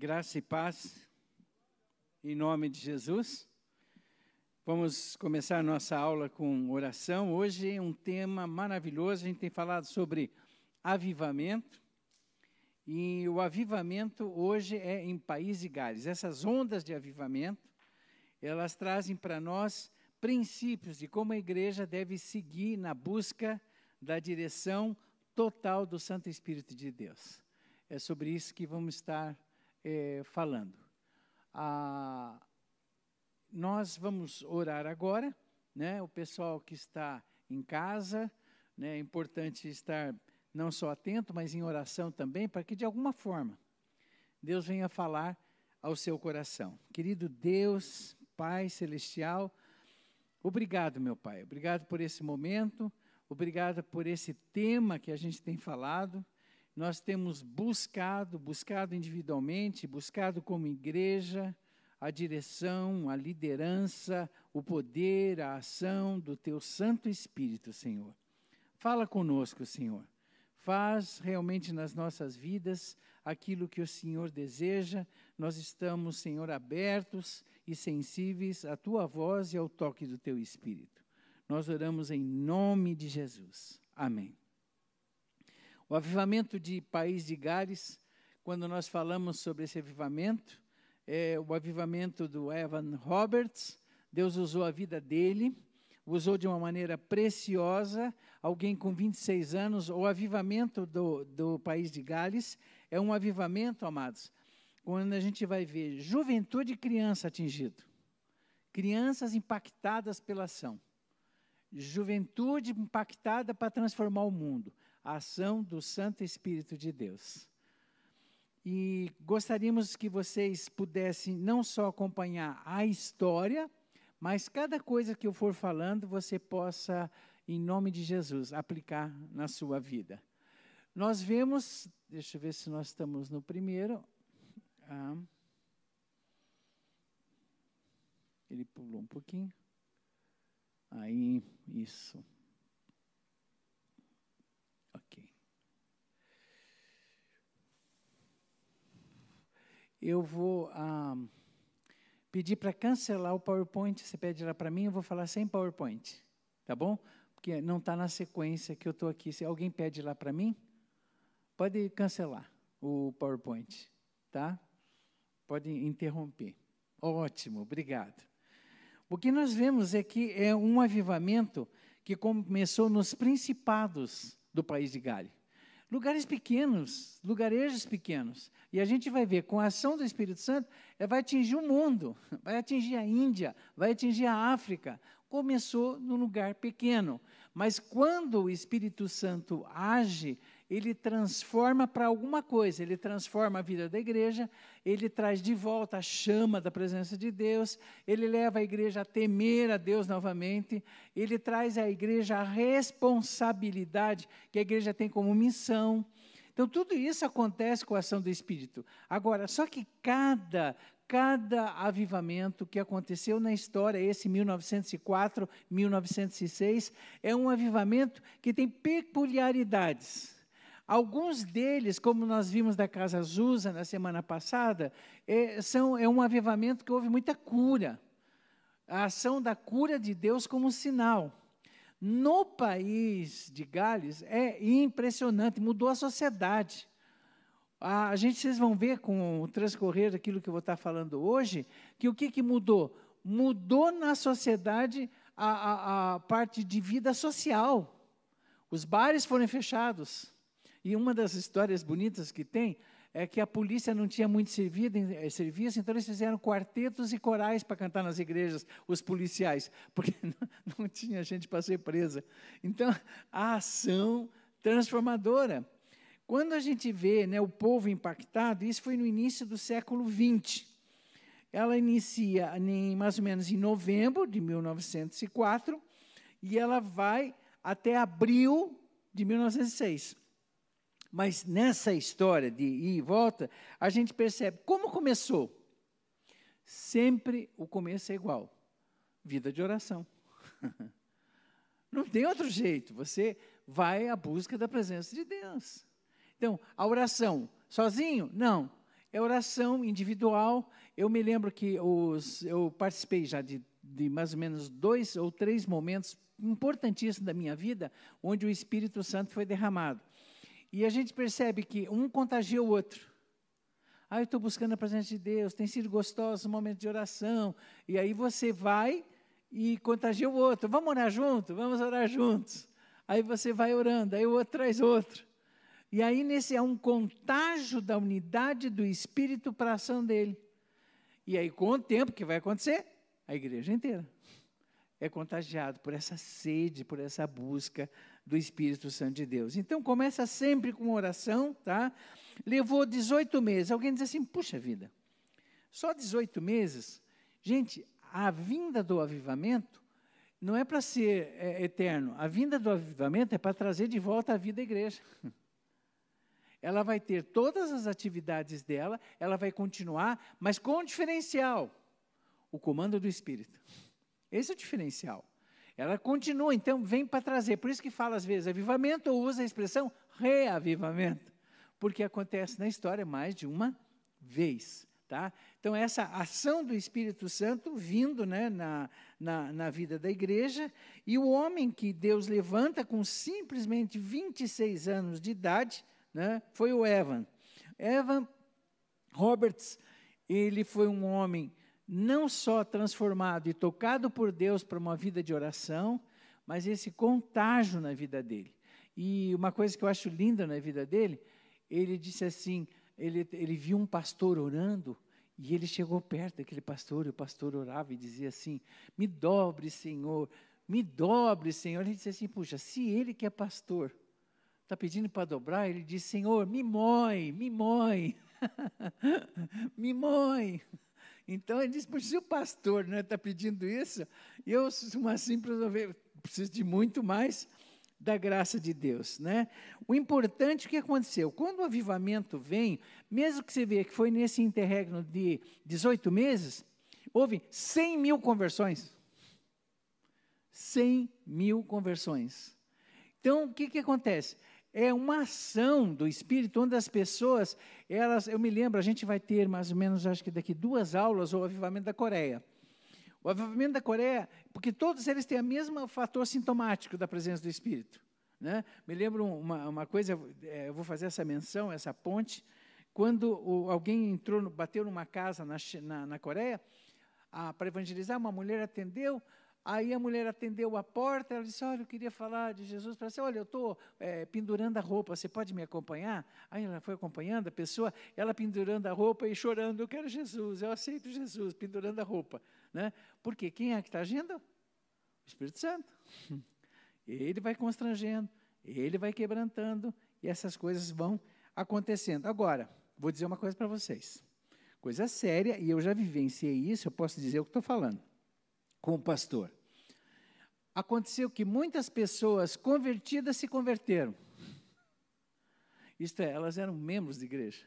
Graça e paz, em nome de Jesus. Vamos começar nossa aula com oração. Hoje é um tema maravilhoso. A gente tem falado sobre avivamento. E o avivamento hoje é em País de Gales. Essas ondas de avivamento, elas trazem para nós princípios de como a igreja deve seguir na busca da direção total do Santo Espírito de Deus. É sobre isso que vamos estar é, falando. Ah, nós vamos orar agora, né? O pessoal que está em casa, né? É importante estar não só atento, mas em oração também, para que de alguma forma Deus venha falar ao seu coração. Querido Deus, Pai celestial, obrigado, meu Pai. Obrigado por esse momento, obrigado por esse tema que a gente tem falado nós temos buscado, buscado individualmente, buscado como igreja, a direção, a liderança, o poder, a ação do Teu Santo Espírito, Senhor. Fala conosco, Senhor. Faz realmente nas nossas vidas aquilo que o Senhor deseja. Nós estamos, Senhor, abertos e sensíveis à Tua voz e ao toque do Teu Espírito. Nós oramos em nome de Jesus. Amém. O avivamento de País de Gales, quando nós falamos sobre esse avivamento, é o avivamento do Evan Roberts, Deus usou a vida dele, usou de uma maneira preciosa, alguém com 26 anos, o avivamento do, do País de Gales é um avivamento, amados, quando a gente vai ver juventude e criança atingido, crianças impactadas pela ação, juventude impactada para transformar o mundo, a ação do Santo Espírito de Deus. E gostaríamos que vocês pudessem não só acompanhar a história, mas cada coisa que eu for falando, você possa, em nome de Jesus, aplicar na sua vida. Nós vemos, deixa eu ver se nós estamos no primeiro. Ah, ele pulou um pouquinho. Aí, isso. Eu vou ah, pedir para cancelar o PowerPoint. Você pede lá para mim, eu vou falar sem PowerPoint, tá bom? Porque não está na sequência que eu estou aqui. Se alguém pede lá para mim, pode cancelar o PowerPoint, tá? Pode interromper. Ótimo, obrigado. O que nós vemos é que é um avivamento que começou nos principados do país de Gália. Lugares pequenos, lugarejos pequenos. E a gente vai ver, com a ação do Espírito Santo, é, vai atingir o mundo, vai atingir a Índia, vai atingir a África. Começou num lugar pequeno, mas quando o Espírito Santo age, ele transforma para alguma coisa, ele transforma a vida da igreja, ele traz de volta a chama da presença de Deus, ele leva a igreja a temer a Deus novamente, ele traz à igreja a responsabilidade que a igreja tem como missão. Então, tudo isso acontece com a ação do Espírito. Agora, só que cada cada avivamento que aconteceu na história, esse 1904, 1906, é um avivamento que tem peculiaridades. Alguns deles, como nós vimos da Casa Azusa na semana passada, é, são, é um avivamento que houve muita cura. A ação da cura de Deus como sinal. No país de Gales é impressionante, mudou a sociedade. A gente, vocês vão ver com o transcorrer daquilo que eu vou estar falando hoje, que o que, que mudou? Mudou na sociedade a, a, a parte de vida social. Os bares foram fechados. E uma das histórias bonitas que tem é que a polícia não tinha muito servido, eh, serviço, então eles fizeram quartetos e corais para cantar nas igrejas, os policiais, porque não, não tinha gente para ser presa. Então, a ação transformadora. Quando a gente vê né, o povo impactado, isso foi no início do século XX. Ela inicia em, mais ou menos em novembro de 1904 e ela vai até abril de 1906. Mas nessa história de ir e volta, a gente percebe como começou. Sempre o começo é igual: vida de oração. Não tem outro jeito. Você vai à busca da presença de Deus. Então, a oração sozinho? Não. é oração individual. Eu me lembro que os, eu participei já de, de mais ou menos dois ou três momentos importantíssimos da minha vida, onde o Espírito Santo foi derramado. E a gente percebe que um contagia o outro. Ah, eu estou buscando a presença de Deus, tem sido gostoso o momento de oração. E aí você vai e contagia o outro. Vamos orar junto? Vamos orar juntos. Aí você vai orando, aí o outro traz outro. E aí nesse é um contágio da unidade do Espírito para a ação dele. E aí com o tempo, o que vai acontecer? A igreja inteira é contagiado por essa sede, por essa busca do Espírito Santo de Deus. Então começa sempre com oração, tá? Levou 18 meses. Alguém diz assim: "Puxa vida. Só 18 meses?" Gente, a vinda do avivamento não é para ser é, eterno. A vinda do avivamento é para trazer de volta a vida à igreja. Ela vai ter todas as atividades dela, ela vai continuar, mas com um diferencial: o comando do Espírito. Esse é o diferencial. Ela continua, então, vem para trazer. Por isso que fala às vezes avivamento ou usa a expressão reavivamento, porque acontece na história mais de uma vez. Tá? Então, essa ação do Espírito Santo vindo né, na, na, na, vida da igreja, e o homem que Deus levanta com simplesmente 26 anos de idade, né, foi o Evan. Evan Roberts, ele foi um homem não só transformado e tocado por Deus para uma vida de oração, mas esse contágio na vida dele. E uma coisa que eu acho linda na vida dele, ele disse assim: ele, ele viu um pastor orando, e ele chegou perto daquele pastor, e o pastor orava e dizia assim: Me dobre, Senhor, me dobre, Senhor. Ele disse assim: Puxa, se ele que é pastor está pedindo para dobrar, ele diz: Senhor, me moe, me moe, me moe. Então ele diz: Puxa, se o pastor está né, tá pedindo isso, eu, uma simples ovelha, preciso de muito mais da graça de Deus, né? O importante, o que aconteceu? Quando o avivamento vem, mesmo que você veja que foi nesse interregno de 18 meses, houve 100 mil conversões. 100 mil conversões. Então, o que, que acontece? É uma ação do Espírito, onde as pessoas, elas, eu me lembro, a gente vai ter mais ou menos, acho que daqui duas aulas, o avivamento da Coreia. O avivamento da Coreia, porque todos eles têm o mesmo fator sintomático da presença do Espírito. Né? Me lembro uma, uma coisa, é, eu vou fazer essa menção, essa ponte, quando o, alguém entrou, bateu numa casa na, na, na Coreia, para evangelizar, uma mulher atendeu, Aí a mulher atendeu a porta, ela disse, olha, eu queria falar de Jesus para você, olha, eu estou é, pendurando a roupa, você pode me acompanhar? Aí ela foi acompanhando a pessoa, ela pendurando a roupa e chorando, eu quero Jesus, eu aceito Jesus, pendurando a roupa. Né? Porque quem é que está agindo? O Espírito Santo. Ele vai constrangendo, ele vai quebrantando, e essas coisas vão acontecendo. Agora, vou dizer uma coisa para vocês. Coisa séria, e eu já vivenciei isso, eu posso dizer o que estou falando com o pastor. Aconteceu que muitas pessoas convertidas se converteram. Isto é, elas eram membros de igreja.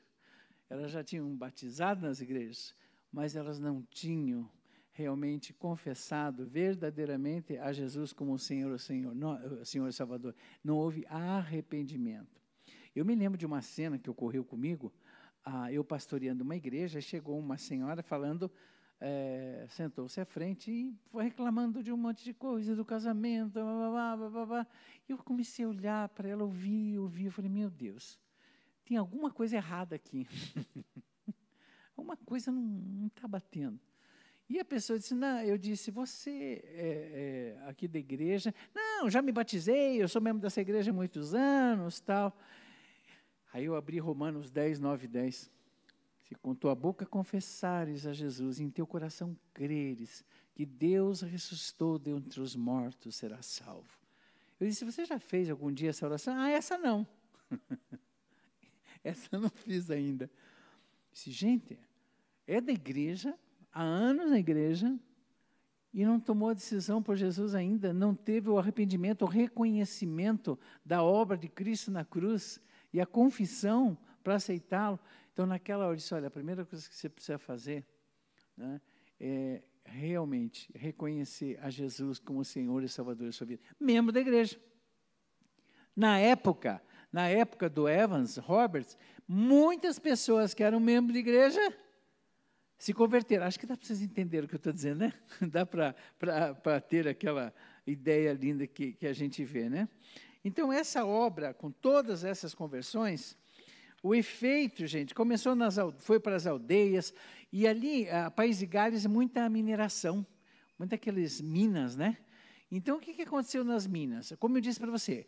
Elas já tinham batizado nas igrejas, mas elas não tinham realmente confessado verdadeiramente a Jesus como Senhor, Senhor, não, Senhor Salvador. Não houve arrependimento. Eu me lembro de uma cena que ocorreu comigo, ah, eu pastoreando uma igreja, chegou uma senhora falando é, sentou-se à frente e foi reclamando de um monte de coisa, do casamento, blá, blá, blá, blá. E eu comecei a olhar para ela, ouvir, ouvir, eu falei, meu Deus, tem alguma coisa errada aqui. Alguma coisa não está batendo. E a pessoa disse, não, eu disse, você é, é, aqui da igreja, não, já me batizei, eu sou membro dessa igreja há muitos anos, tal. Aí eu abri Romanos 10, 9 e 10. Com tua boca confessares a Jesus, em teu coração creres que Deus ressuscitou dentre os mortos, serás salvo. Eu disse, você já fez algum dia essa oração? Ah, essa não. essa eu não fiz ainda. Disse, gente, é da igreja, há anos na igreja, e não tomou a decisão por Jesus ainda, não teve o arrependimento, o reconhecimento da obra de Cristo na cruz e a confissão para aceitá-lo. Então, naquela hora, eu disse: olha, a primeira coisa que você precisa fazer né, é realmente reconhecer a Jesus como Senhor e Salvador da sua vida. Membro da igreja. Na época, na época do Evans Roberts, muitas pessoas que eram membros de igreja se converteram. Acho que dá para vocês entenderem o que eu estou dizendo, né? Dá para ter aquela ideia linda que, que a gente vê, né? Então, essa obra, com todas essas conversões, o efeito, gente, começou nas, foi para as aldeias, e ali, a País de Gales, muita mineração, muitas aquelas minas, né? Então, o que, que aconteceu nas minas? Como eu disse para você,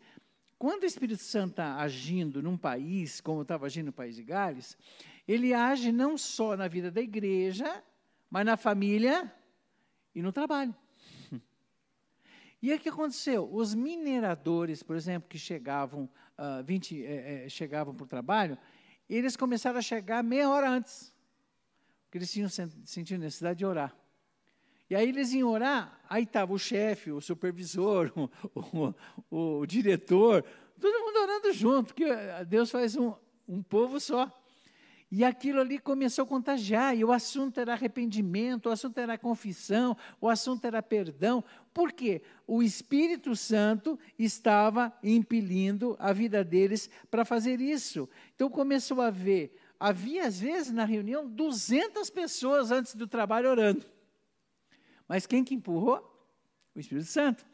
quando o Espírito Santo está agindo num país, como estava agindo no País de Gales, ele age não só na vida da igreja, mas na família e no trabalho. E o que aconteceu? Os mineradores, por exemplo, que chegavam, uh, 20, eh, eh, chegavam para o trabalho, eles começaram a chegar meia hora antes, porque eles tinham sentido necessidade de orar. E aí eles iam orar, aí estava o chefe, o supervisor, o, o, o, diretor, todo mundo orando junto, porque Deus faz um, um povo só. E aquilo ali começou a contagiar, e o assunto era arrependimento, o assunto era confissão, o assunto era perdão. Por quê? O Espírito Santo estava impelindo a vida deles para fazer isso. Então começou a ver, havia às vezes na reunião 200 pessoas antes do trabalho orando. Mas quem que empurrou? O Espírito Santo.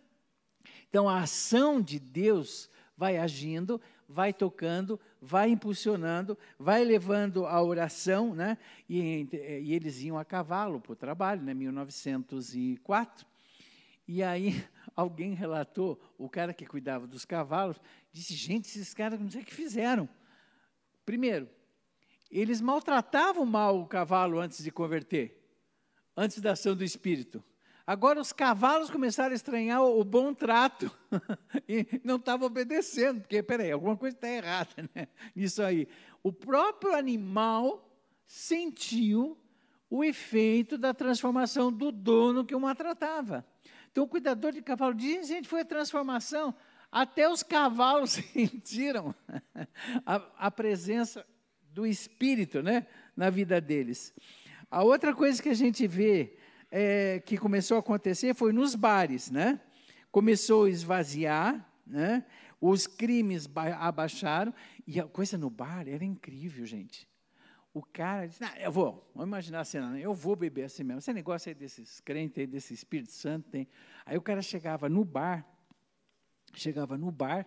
Então a ação de Deus vai agindo, vai tocando, vai impulsionando, vai levando a oração, né? E, e eles iam a cavalo para o trabalho, né? 1904. E aí alguém relatou, o cara que cuidava dos cavalos, disse: gente, esses caras não sei o que fizeram. Primeiro, eles maltratavam mal o cavalo antes de converter, antes da ação do Espírito. Agora os cavalos começaram a estranhar o, bom trato e não estavam obedecendo, porque, peraí, alguma coisa está errada né, nisso aí. O próprio animal sentiu o efeito da transformação do dono que o maltratava. Então, o cuidador de cavalo diz, gente, foi a transformação. Até os cavalos sentiram a, a presença do Espírito né, na vida deles. A outra coisa que a gente vê é, que começou a acontecer foi nos bares, né? Começou a esvaziar, né? Os crimes abaixaram e a coisa no bar era incrível, gente. O cara disse, eu vou, vamos imaginar a cena, né? eu vou beber assim mesmo. Esse negócio aí desses crentes, aí, desse Espírito Santo, tem. Aí o cara chegava no bar, chegava no bar,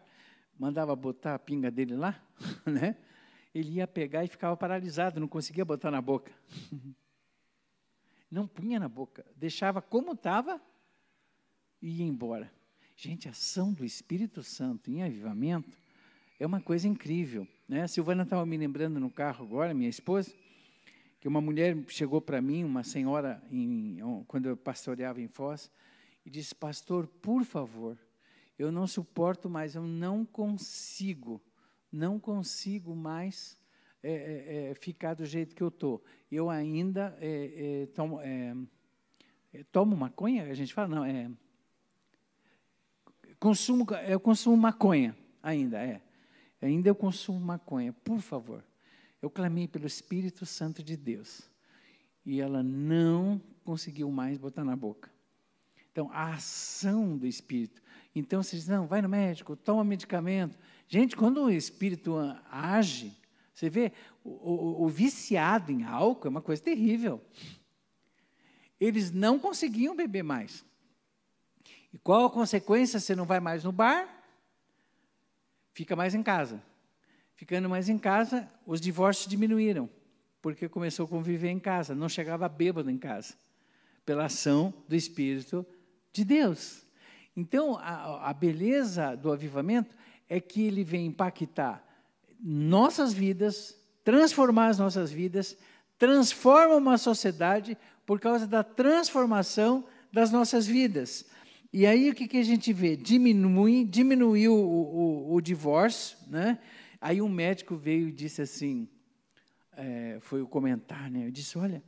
mandava botar a pinga dele lá, né? Ele ia pegar e ficava paralisado, não conseguia botar na boca. Não punha na boca, deixava como estava e ia embora. Gente, a ação do Espírito Santo em avivamento é uma coisa incrível. Né? A Silvana estava me lembrando no carro agora, minha esposa, que uma mulher chegou para mim, uma senhora, em, quando eu pastoreava em Foz, e disse: Pastor, por favor, eu não suporto mais, eu não consigo, não consigo mais é, é, é, ficar do jeito que eu estou. Eu ainda é, é, tomo, tomo maconha, a gente fala, não, é. Consumo, eu consumo maconha ainda, é. Ainda eu consumo maconha, por favor. Eu clamei pelo Espírito Santo de Deus. E ela não conseguiu mais botar na boca. Então, a ação do Espírito. Então, você diz, não, vai no médico, toma medicamento. Gente, quando o Espírito age, você vê, o, o, o viciado em álcool é uma coisa terrível. Eles não conseguiam beber mais. E qual a consequência? Você não vai mais no bar, fica mais em casa. Ficando mais em casa, os divórcios diminuíram, porque começou a conviver em casa, não chegava bêbado em casa, pela ação do Espírito de Deus. Então, a, a beleza do avivamento é que ele vem impactar nossas vidas, transformar as nossas vidas, transforma uma sociedade por causa da transformação das nossas vidas. E aí o que, que a gente vê? Diminui, diminuiu o, o, o divórcio, né? Aí um médico veio e disse assim, é, foi o comentário, né? Eu disse, olha,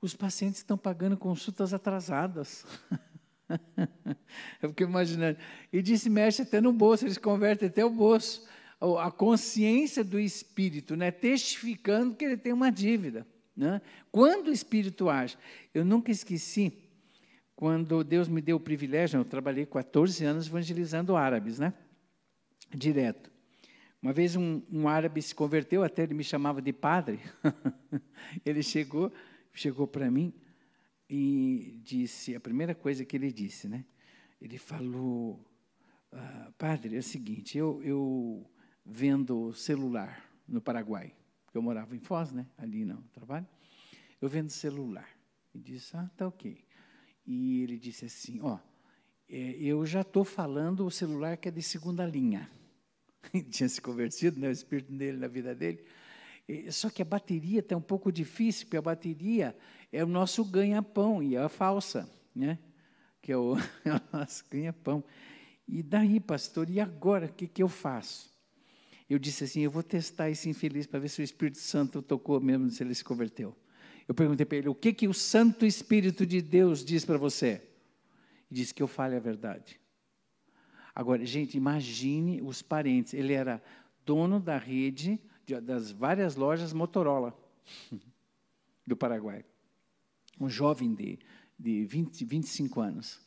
os pacientes estão pagando consultas atrasadas. Eu fiquei imaginando. E disse, mexe até no bolso, eles convertem até o bolso a consciência do espírito, né, testificando que ele tem uma dívida. Né? Quando o espírito age, eu nunca esqueci quando Deus me deu o privilégio, eu trabalhei 14 anos evangelizando árabes, né? Direto. Uma vez um, um árabe se converteu, até ele me chamava de padre. ele chegou, chegou para mim e disse, a primeira coisa que ele disse, né? Ele falou, ah, padre, é o seguinte, eu, eu vendo celular no Paraguai, porque eu morava em Foz, né? Ali no trabalho, eu vendo celular. E disse, ah, tá ok. E ele disse assim, ó, é, eu já estou falando o celular que é de segunda linha. tinha se convertido, né, o espírito dele na vida dele. Só que a bateria está um pouco difícil, porque a bateria é o nosso ganha-pão, e é a falsa, né? que é o, é o nosso ganha-pão. E daí, pastor, e agora, o que, que eu faço? Eu disse assim, eu vou testar esse infeliz para ver se o Espírito Santo tocou mesmo, se ele se converteu. Eu perguntei para ele, o que, que o Santo Espírito de Deus diz para você? Ele disse que eu fale a verdade. Agora, gente, imagine os parentes. Ele era dono da rede de, das várias lojas Motorola do Paraguai. Um jovem de, de 20, 25 anos.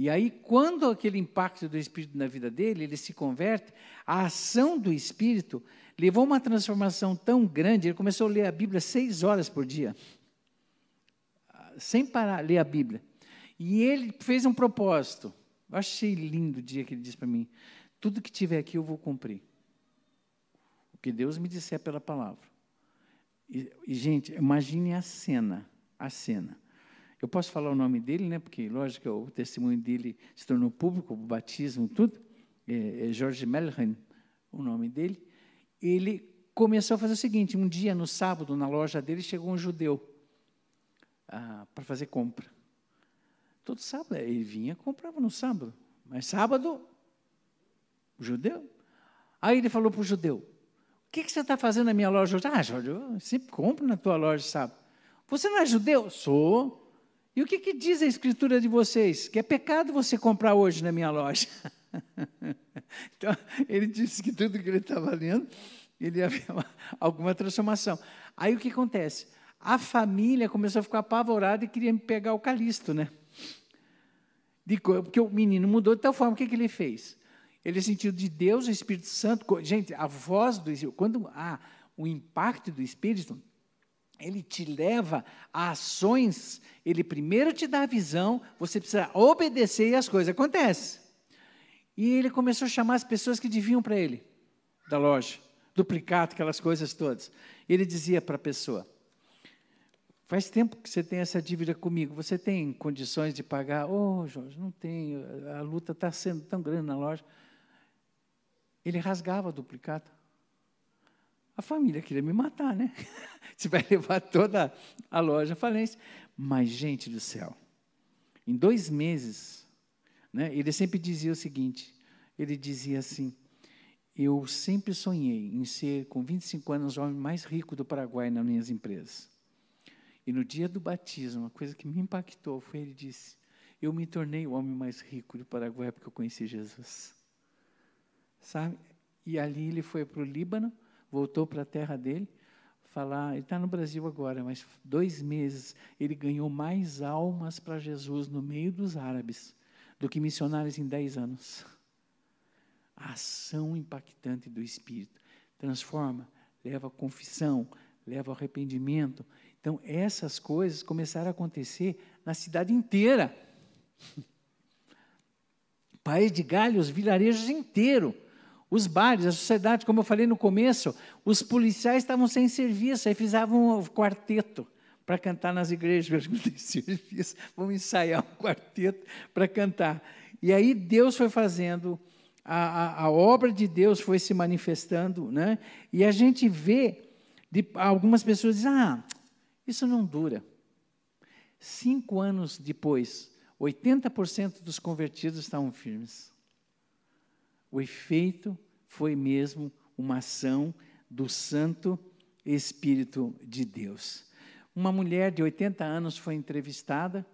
E aí, quando aquele impacto do Espírito na vida dele, ele se converte, a ação do Espírito levou uma transformação tão grande, ele começou a ler a Bíblia seis horas por dia, sem parar, ler a Bíblia. E ele fez um propósito, eu achei lindo o dia que ele disse para mim: tudo que tiver aqui eu vou cumprir. O que Deus me disser pela palavra. E, e, gente, imagine a cena, a cena. Eu posso falar o nome dele, né? Porque, lógico, o testemunho dele se tornou público, o batismo, tudo. É, é Jorge Melren, o nome dele. Ele começou a fazer o seguinte: um dia, no sábado, na loja dele, chegou um judeu ah, para fazer compra. Todo sábado. Ele vinha comprava no sábado. Mas sábado, judeu. Aí ele falou para o judeu: O que, que você está fazendo na minha loja hoje? Ah, Jorge, eu sempre compro na tua loja sábado. Você não é judeu? Sou. E o que, que diz a escritura de vocês? Que é pecado você comprar hoje na minha loja. então, ele disse que tudo que ele estava lendo, ele havia alguma transformação. Aí o que acontece? A família começou a ficar apavorada e queria pegar o calisto, né? De, porque o menino mudou de tal forma, o que, que ele fez? Ele sentiu de Deus, o Espírito Santo. Gente, a voz do Espírito, quando há o impacto do Espírito, ele te leva a ações, ele primeiro te dá a visão, você precisa obedecer e as coisas acontecem. E ele começou a chamar as pessoas que deviam para ele, da loja, duplicado, aquelas coisas todas. Ele dizia para a pessoa: Faz tempo que você tem essa dívida comigo. Você tem condições de pagar? Oh, Jorge, não tenho. A luta está sendo tão grande na loja. Ele rasgava o duplicado. A família queria me matar, né? Você vai levar toda a loja à falência. Mas, gente do céu, em dois meses, né, ele sempre dizia o seguinte: ele dizia assim, eu sempre sonhei em ser, com 25 anos, o homem mais rico do Paraguai nas minhas empresas. E no dia do batismo, uma coisa que me impactou foi ele disse: Eu me tornei o homem mais rico do Paraguai porque eu conheci Jesus. Sabe? E ali ele foi para o Líbano, voltou para a terra dele, falar. Ele está no Brasil agora, mas dois meses ele ganhou mais almas para Jesus no meio dos árabes do que missionários em dez anos. A ação impactante do Espírito transforma, leva a confissão, leva ao arrependimento então, essas coisas começaram a acontecer na cidade inteira. País de Galho, os vilarejos inteiros, os bares, a sociedade, como eu falei no começo, os policiais estavam sem serviço, aí fizeram um quarteto para cantar nas igrejas. vamos ensaiar um quarteto para cantar. E aí Deus foi fazendo, a, a, a, obra de Deus foi se manifestando, né? e a gente vê, de, algumas pessoas dizem, ah, isso não dura. Cinco anos depois, 80% dos convertidos estavam firmes. O efeito foi mesmo uma ação do Santo Espírito de Deus. Uma mulher de 80 anos foi entrevistada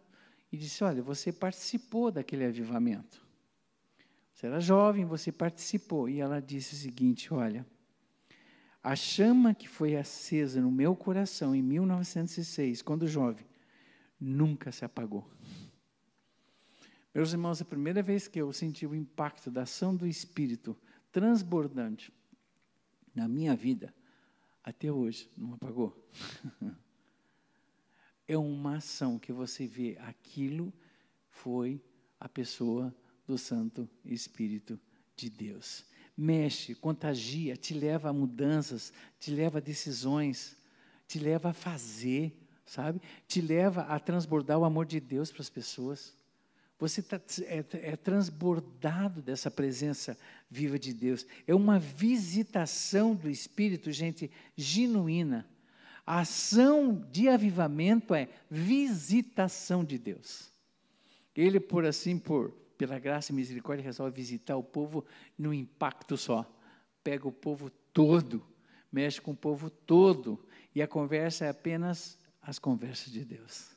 e disse: Olha, você participou daquele avivamento. Você era jovem, você participou. E ela disse o seguinte: Olha, a chama que foi acesa no meu coração em 1906, quando jovem, nunca se apagou. Meus irmãos, a primeira vez que eu senti o impacto da ação do Espírito transbordante na minha vida, até hoje, não apagou. é uma ação que você vê, aquilo foi a pessoa do Santo Espírito de Deus. Mexe, contagia, te leva a mudanças, te leva a decisões, te leva a fazer, sabe? Te leva a transbordar o amor de Deus para as pessoas. Você tá, é, é transbordado dessa presença viva de Deus. É uma visitação do Espírito, gente, genuína. A ação de avivamento é visitação de Deus. Ele, por assim, por pela graça e misericórdia, resolve visitar o povo num impacto só. Pega o povo todo, mexe com o povo todo, e a conversa é apenas as conversas de Deus.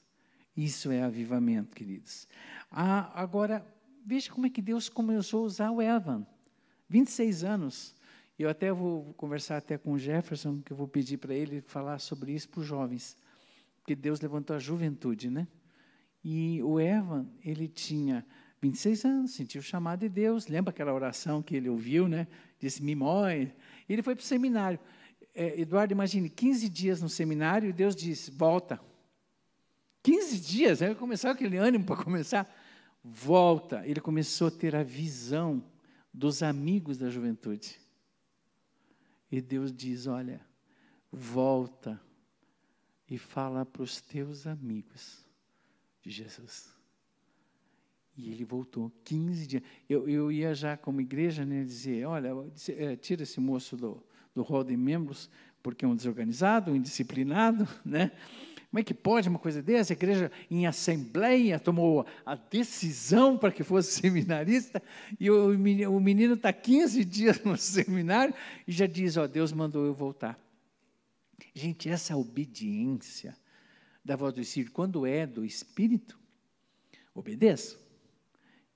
Isso é avivamento, queridos. Ah, agora, veja como é que Deus começou a usar o Evan. 26 anos. Eu até vou conversar até com o Jefferson, que eu vou pedir para ele falar sobre isso para os jovens. Porque Deus levantou a juventude, né? E o Evan, ele tinha 26 anos, sentiu o chamado de Deus. Lembra aquela oração que ele ouviu, né? Disse, me morre. Ele foi para o seminário. É, Eduardo, imagine, 15 dias no seminário e Deus disse, volta. 15 dias, né? começar aquele ânimo para começar. Volta. Ele começou a ter a visão dos amigos da juventude. E Deus diz: Olha, volta e fala para os teus amigos de Jesus. E ele voltou 15 dias. Eu, eu ia já como igreja né, dizer: Olha, é, tira esse moço do, do rol de membros, porque é um desorganizado, um indisciplinado, né? Como é que pode uma coisa dessa? A igreja em assembleia tomou a decisão para que fosse seminarista e o menino está 15 dias no seminário e já diz: Ó, Deus mandou eu voltar. Gente, essa obediência da voz do Espírito, quando é do Espírito, obedeça.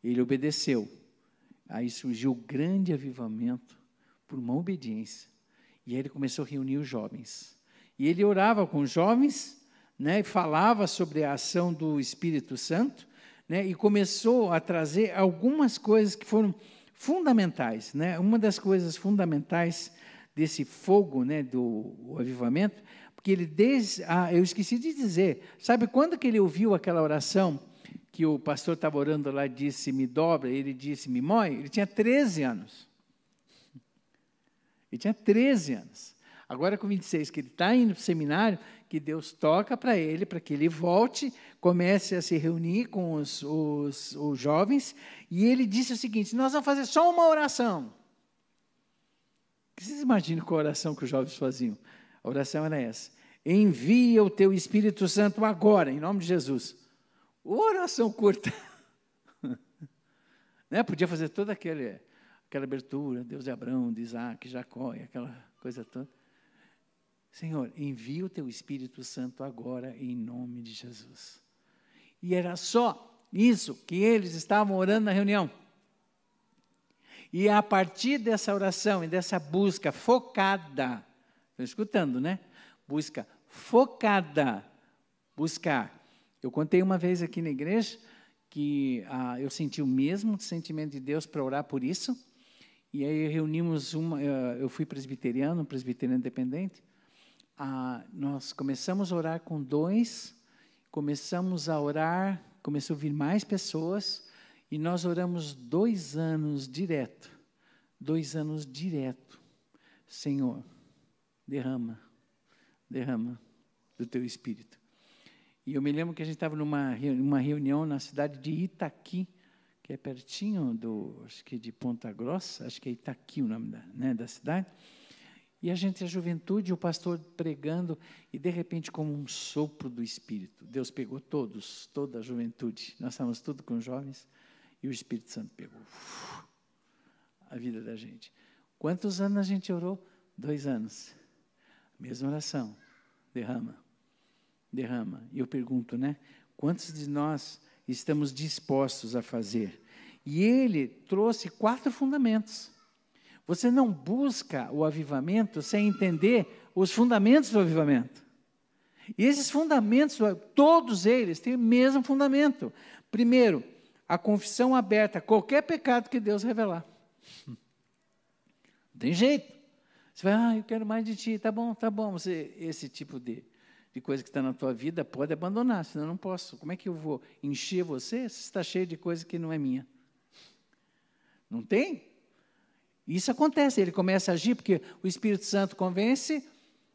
Ele obedeceu. Aí surgiu o grande avivamento por uma obediência. E aí ele começou a reunir os jovens. E ele orava com os jovens né, falava sobre a ação do Espírito Santo, né, e começou a trazer algumas coisas que foram fundamentais. Né? Uma das coisas fundamentais desse fogo né, do avivamento, porque ele desde, ah, eu esqueci de dizer, sabe quando que ele ouviu aquela oração que o pastor estava orando lá disse, me dobra, ele disse, me mói? Ele tinha 13 anos. Ele tinha 13 anos. Agora com 26, que ele está indo para o seminário, que Deus toca para ele, para que ele volte, comece a se reunir com os, os, os jovens, e ele disse o seguinte: Nós vamos fazer só uma oração. Vocês imaginam qual oração que os jovens faziam? A oração era essa: Envia o teu Espírito Santo agora, em nome de Jesus. Oração curta. né? Podia fazer toda aquele, aquela abertura, Deus de Abraão, de Isaac, Jacó, e aquela coisa toda. Senhor, envia o teu Espírito Santo agora em nome de Jesus. E era só isso que eles estavam orando na reunião. E a partir dessa oração e dessa busca focada, estão escutando, né? Busca focada, buscar. Eu contei uma vez aqui na igreja que ah, eu senti o mesmo sentimento de Deus para orar por isso. E aí reunimos uma, ah, eu fui presbiteriano, presbiteriano independente, ah, nós começamos a orar com dois, começamos a orar, começou a vir mais pessoas, e nós oramos dois anos direto. Dois anos direto. Senhor, derrama, derrama do teu espírito. E eu me lembro que a gente estava numa uma reunião na cidade de Itaqui, que é pertinho do, acho que de Ponta Grossa, acho que é Itaqui o nome da, né, da cidade. E a gente, a juventude, o pastor pregando, e de repente, como um sopro do Espírito, Deus pegou todos, toda a juventude. Nós estávamos tudo com jovens, e o Espírito Santo pegou uf, a vida da gente. Quantos anos a gente orou? Dois anos. Mesma oração. Derrama. Derrama. E eu pergunto, né? Quantos de nós estamos dispostos a fazer? E ele trouxe quatro fundamentos. Você não busca o avivamento sem entender os fundamentos do avivamento. E esses fundamentos, todos eles têm o mesmo fundamento. Primeiro, a confissão aberta qualquer pecado que Deus revelar. Não tem jeito. Você vai, ah, eu quero mais de ti, tá bom, tá bom. Você, esse tipo de, de coisa que está na tua vida pode abandonar, senão eu não posso. Como é que eu vou encher você se está cheio de coisa que não é minha? Não tem? Isso acontece, ele começa a agir porque o Espírito Santo convence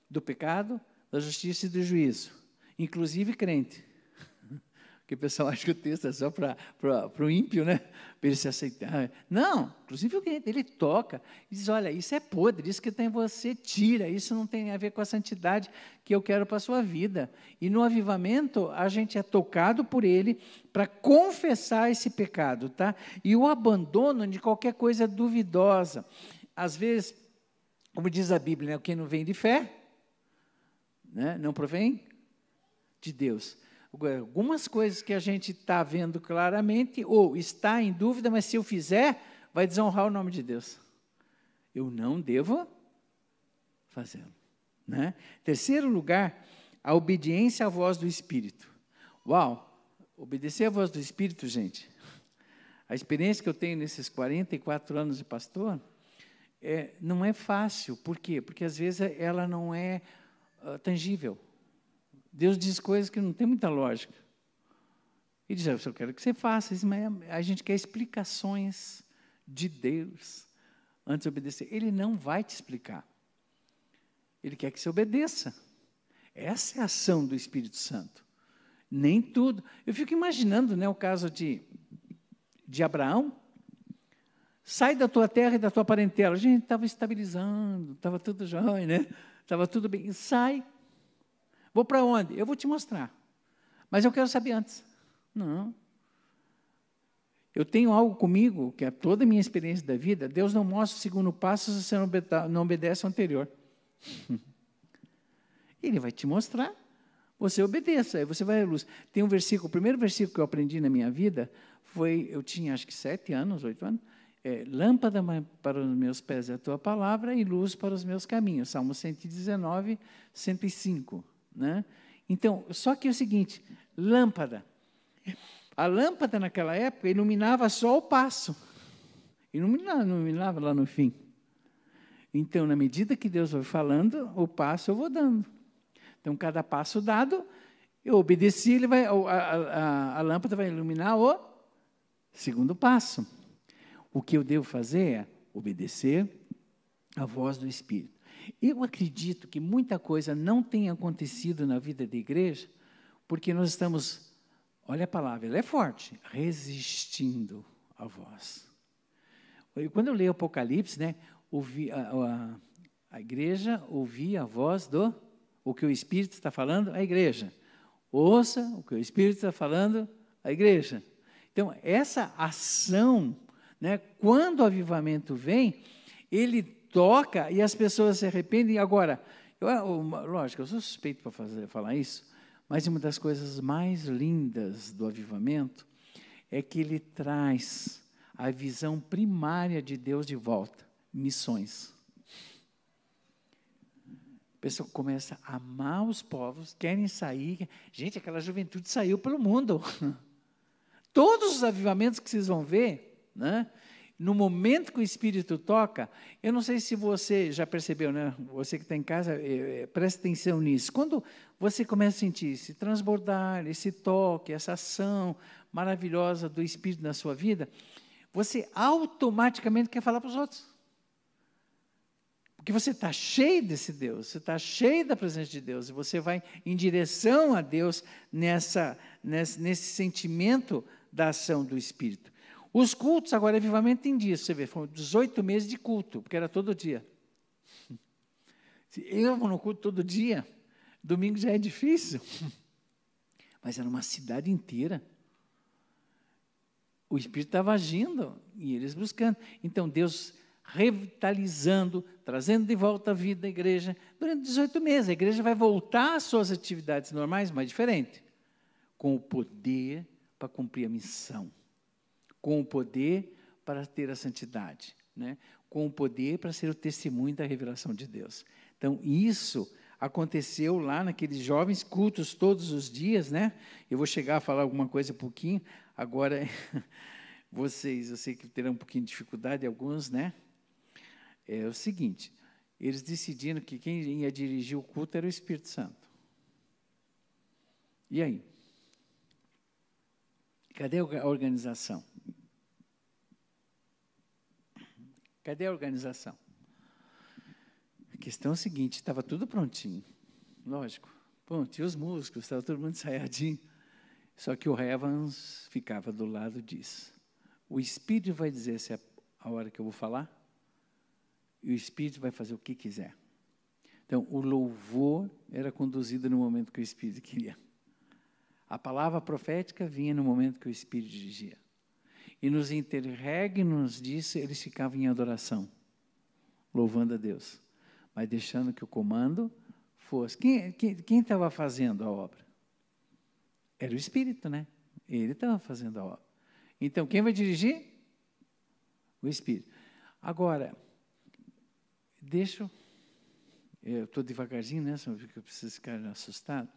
do pecado, da justiça e do juízo, inclusive crente. Porque o pessoal acha que o texto é só para o ímpio, né? Para ele se aceitar. Não, inclusive ele toca e diz: olha, isso é podre, isso que tem você, tira, isso não tem a ver com a santidade que eu quero para a sua vida. E no avivamento, a gente é tocado por ele para confessar esse pecado, tá? E o abandono de qualquer coisa duvidosa. Às vezes, como diz a Bíblia, né? quem não vem de fé, né? não provém de Deus algumas coisas que a gente está vendo claramente, ou está em dúvida, mas se eu fizer, vai desonrar o nome de Deus. Eu não devo fazê-lo. Né? Terceiro lugar, a obediência à voz do Espírito. Uau! Obedecer à voz do Espírito, gente. A experiência que eu tenho nesses 44 anos de pastor é, não é fácil. Por quê? Porque às vezes ela não é uh, tangível. Deus diz coisas que não tem muita lógica. E diz, eu quero que você faça isso, mas a gente quer explicações de Deus antes de obedecer. Ele não vai te explicar. Ele quer que você obedeça. Essa é a ação do Espírito Santo. Nem tudo. Eu fico imaginando né, o caso de, de Abraão. Sai da tua terra e da tua parentela. A gente estava estabilizando, estava tudo jóia, né? Estava tudo bem. Sai, Vou para onde? Eu vou te mostrar. Mas eu quero saber antes. Não. Eu tenho algo comigo, que é toda a minha experiência da vida, Deus não mostra o segundo passo se você não obedece ao anterior. Ele vai te mostrar, você obedeça, aí você vai à luz. Tem um versículo, o primeiro versículo que eu aprendi na minha vida foi, eu tinha acho que sete anos, oito anos, é, lâmpada para os meus pés é a tua palavra e luz para os meus caminhos. Salmo 119, 105. Né? Então, só que é o seguinte: lâmpada. A lâmpada naquela época iluminava só o passo, iluminava, iluminava lá no fim. Então, na medida que Deus vai falando, o passo eu vou dando. Então, cada passo dado, eu obedeci, ele vai, a, a, a lâmpada vai iluminar o segundo passo. O que eu devo fazer é obedecer a voz do Espírito. Eu acredito que muita coisa não tem acontecido na vida da igreja porque nós estamos, olha a palavra, ela é forte, resistindo à voz. Quando eu leio Apocalipse, né, ouvi, a, a, a igreja ouvia a voz do, o que o Espírito está falando, a igreja. Ouça o que o Espírito está falando, a igreja. Então, essa ação, né, quando o avivamento vem, ele toca e as pessoas se arrependem. Agora, eu, lógico, eu sou suspeito para fazer, falar isso, mas uma das coisas mais lindas do avivamento é que ele traz a visão primária de Deus de volta missões. A pessoa começa a amar os povos, querem sair. Gente, aquela juventude saiu pelo mundo. Todos os avivamentos que vocês vão ver, né? No momento que o Espírito toca, eu não sei se você já percebeu, né? Você que está em casa, é, é, preste atenção nisso. Quando você começa a sentir esse transbordar, esse toque, essa ação maravilhosa do Espírito na sua vida, você automaticamente quer falar para os outros. Porque você está cheio desse Deus, você está cheio da presença de Deus, e você vai em direção a Deus nessa, nesse, nesse sentimento da ação do Espírito. Os cultos agora é vivamente tem disso, você vê, foram 18 meses de culto, porque era todo dia. Eu vou no culto todo dia, domingo já é difícil. Mas era uma cidade inteira. O Espírito estava agindo e eles buscando. Então Deus revitalizando, trazendo de volta a vida da igreja. Durante 18 meses, a igreja vai voltar às suas atividades normais, mas diferente, com o poder para cumprir a missão com o poder para ter a santidade, né? com o poder para ser o testemunho da revelação de Deus. Então, isso aconteceu lá naqueles jovens cultos todos os dias, né? Eu vou chegar a falar alguma coisa um pouquinho. Agora, vocês, eu sei que terão um pouquinho de dificuldade, alguns, né? É o seguinte: eles decidiram que quem ia dirigir o culto era o Espírito Santo. E aí? Cadê a organização? Cadê a organização? A questão é a seguinte: estava tudo prontinho, lógico. Bom, os músicos, estava todo mundo ensaiadinho. Só que o Evans ficava do lado disso. O Espírito vai dizer se é a hora que eu vou falar, e o Espírito vai fazer o que quiser. Então, o louvor era conduzido no momento que o Espírito queria. A palavra profética vinha no momento que o Espírito dirigia. E nos interregnos disso, eles ficavam em adoração, louvando a Deus, mas deixando que o comando fosse. Quem estava fazendo a obra? Era o Espírito, né? Ele estava fazendo a obra. Então, quem vai dirigir? O Espírito. Agora, deixa. Eu estou devagarzinho, né? Porque eu preciso ficar assustado.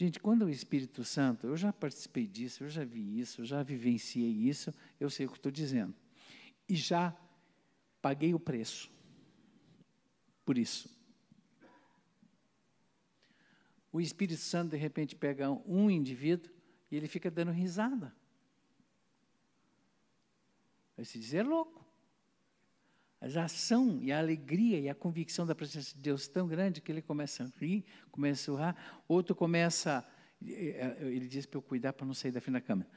Gente, quando o Espírito Santo, eu já participei disso, eu já vi isso, eu já vivenciei isso, eu sei o que estou dizendo. E já paguei o preço por isso. O Espírito Santo, de repente, pega um indivíduo e ele fica dando risada. Vai se dizer louco. A ação e a alegria e a convicção da presença de Deus tão grande que ele começa a rir, começa a urrar, outro começa, eh, ele diz para eu cuidar para não sair da frente da câmera.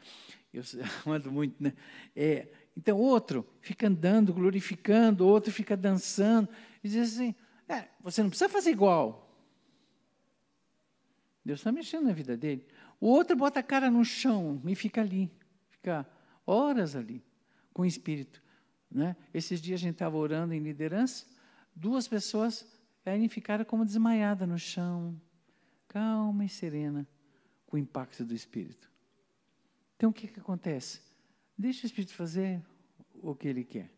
Eu ando muito, né? É, então, outro fica andando, glorificando, outro fica dançando, e diz assim, é, você não precisa fazer igual. Deus está mexendo na vida dele. O outro bota a cara no chão e fica ali, fica horas ali, com o Espírito. Né? Esses dias a gente estava orando em liderança, duas pessoas aí ficaram como desmaiadas no chão, calma e serena, com o impacto do Espírito. Então o que, que acontece? Deixa o Espírito fazer o que ele quer.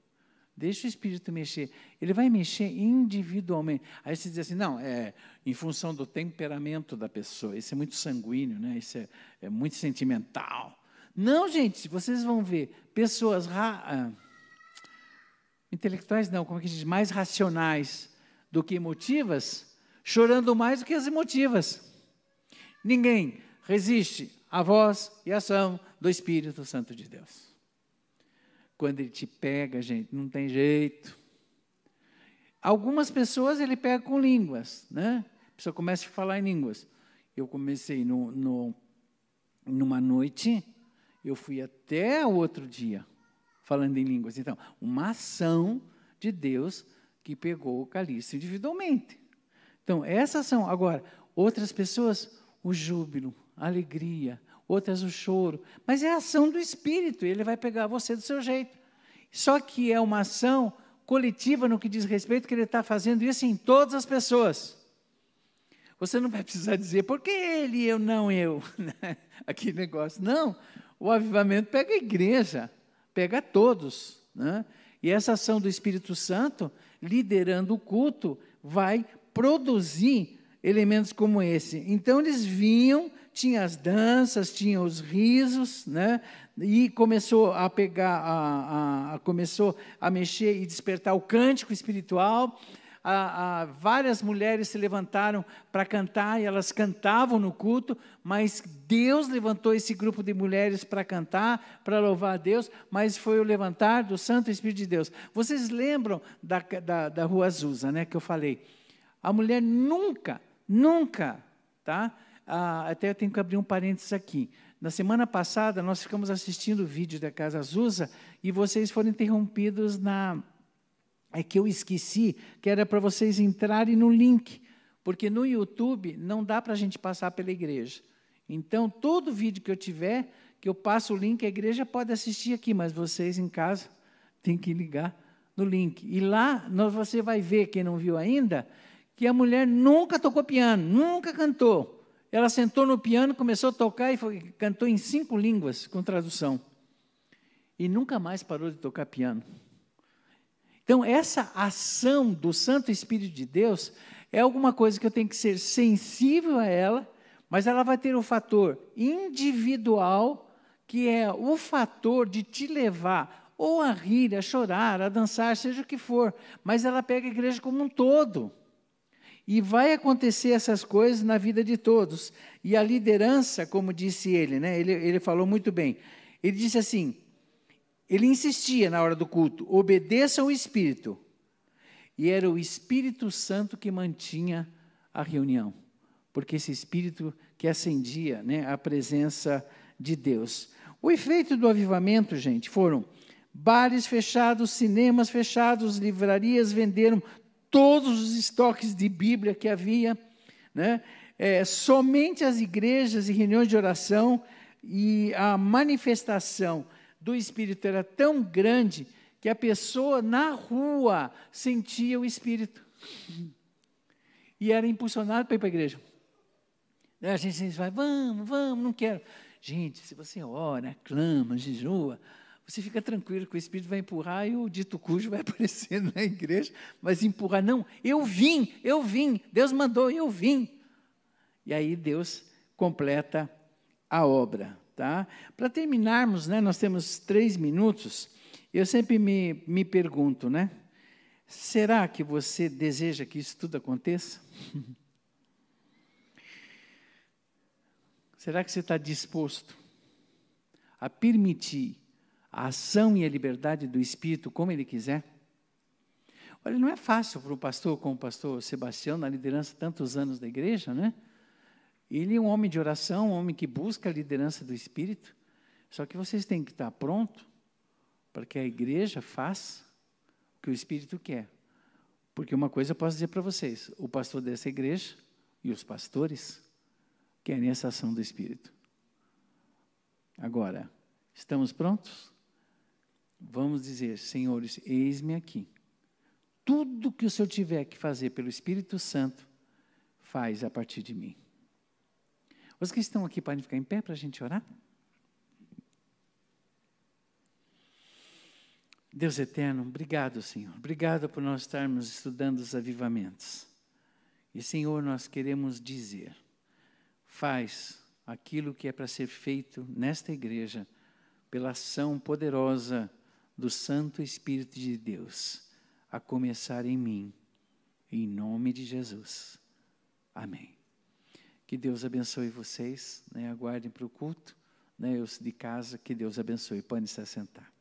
Deixa o Espírito mexer. Ele vai mexer individualmente. Aí você diz assim, não, é em função do temperamento da pessoa. Isso é muito sanguíneo, né? isso é, é muito sentimental. Não, gente, vocês vão ver pessoas ah, intelectuais não, como é que diz, mais racionais do que emotivas, chorando mais do que as emotivas. Ninguém resiste à voz e ação do Espírito Santo de Deus. Quando ele te pega, gente, não tem jeito. Algumas pessoas ele pega com línguas, né? A pessoa começa a falar em línguas. Eu comecei no, no, numa noite, eu fui até o outro dia falando em línguas. Então, uma ação de Deus que pegou o caliço individualmente. Então, essa ação. Agora, outras pessoas, o júbilo, a alegria, outras o choro. Mas é a ação do Espírito, ele vai pegar você do seu jeito. Só que é uma ação coletiva no que diz respeito, que ele está fazendo isso em todas as pessoas. Você não vai precisar dizer, por que ele, eu, não eu? Aquele negócio. Não, o avivamento pega a igreja pega todos. Né? E essa ação do Espírito Santo, liderando o culto, vai produzir elementos como esse. Então eles vinham, tinha as danças, tinha os risos, né? E começou a pegar, a, a, começou a mexer e despertar o cântico espiritual a, a, várias mulheres se levantaram para cantar e elas cantavam no culto, mas Deus levantou esse grupo de mulheres para cantar, para louvar a Deus, mas foi o levantar do Santo Espírito de Deus. Vocês lembram da, da, da Rua Azusa, né, que eu falei? A mulher nunca, nunca, tá? Ah, até eu tenho que abrir um parênteses aqui. Na semana passada, nós ficamos assistindo o vídeo da Casa Azusa e vocês foram interrompidos na é que eu esqueci que era para vocês entrarem no link, porque no YouTube não dá para a gente passar pela igreja. Então, todo vídeo que eu tiver, que eu passo o link, a igreja pode assistir aqui, mas vocês em casa têm que ligar no link. E lá você vai ver, quem não viu ainda, que a mulher nunca tocou piano, nunca cantou. Ela sentou no piano, começou a tocar e foi, cantou em cinco línguas com tradução. E nunca mais parou de tocar piano. Então, essa ação do Santo Espírito de Deus é alguma coisa que eu tenho que ser sensível a ela, mas ela vai ter o fator individual, que é o fator de te levar ou a rir, a chorar, a dançar, seja o que for, mas ela pega a igreja como um todo. E vai acontecer essas coisas na vida de todos. E a liderança, como disse ele, né, ele, ele falou muito bem. Ele disse assim: ele insistia na hora do culto, obedeçam o Espírito. E era o Espírito Santo que mantinha a reunião, porque esse Espírito que acendia né, a presença de Deus. O efeito do avivamento, gente, foram bares fechados, cinemas fechados, livrarias venderam todos os estoques de Bíblia que havia, né? É, somente as igrejas e reuniões de oração e a manifestação do Espírito era tão grande que a pessoa na rua sentia o Espírito e era impulsionado para ir para a igreja. A gente vai, vamos, vamos, não quero. Gente, se você ora, clama, jejua, você fica tranquilo que o Espírito vai empurrar e o dito cujo vai aparecer na igreja, mas empurrar, não, eu vim, eu vim, Deus mandou, eu vim. E aí Deus completa a obra. Tá? Para terminarmos, né, nós temos três minutos, eu sempre me, me pergunto, né? Será que você deseja que isso tudo aconteça? Será que você está disposto a permitir a ação e a liberdade do Espírito como ele quiser? Olha, não é fácil para um pastor como o pastor Sebastião, na liderança tantos anos da igreja, né? Ele é um homem de oração, um homem que busca a liderança do Espírito. Só que vocês têm que estar pronto para que a igreja faça o que o Espírito quer. Porque uma coisa eu posso dizer para vocês: o pastor dessa igreja e os pastores querem essa ação do Espírito. Agora, estamos prontos? Vamos dizer, senhores, eis-me aqui. Tudo que o Senhor tiver que fazer pelo Espírito Santo, faz a partir de mim. Os que estão aqui podem ficar em pé para a gente orar? Deus eterno, obrigado, Senhor. Obrigado por nós estarmos estudando os avivamentos. E, Senhor, nós queremos dizer: faz aquilo que é para ser feito nesta igreja, pela ação poderosa do Santo Espírito de Deus, a começar em mim, em nome de Jesus. Amém. Que Deus abençoe vocês, né? aguardem para o culto, né? os de casa, que Deus abençoe. Podem se assentar.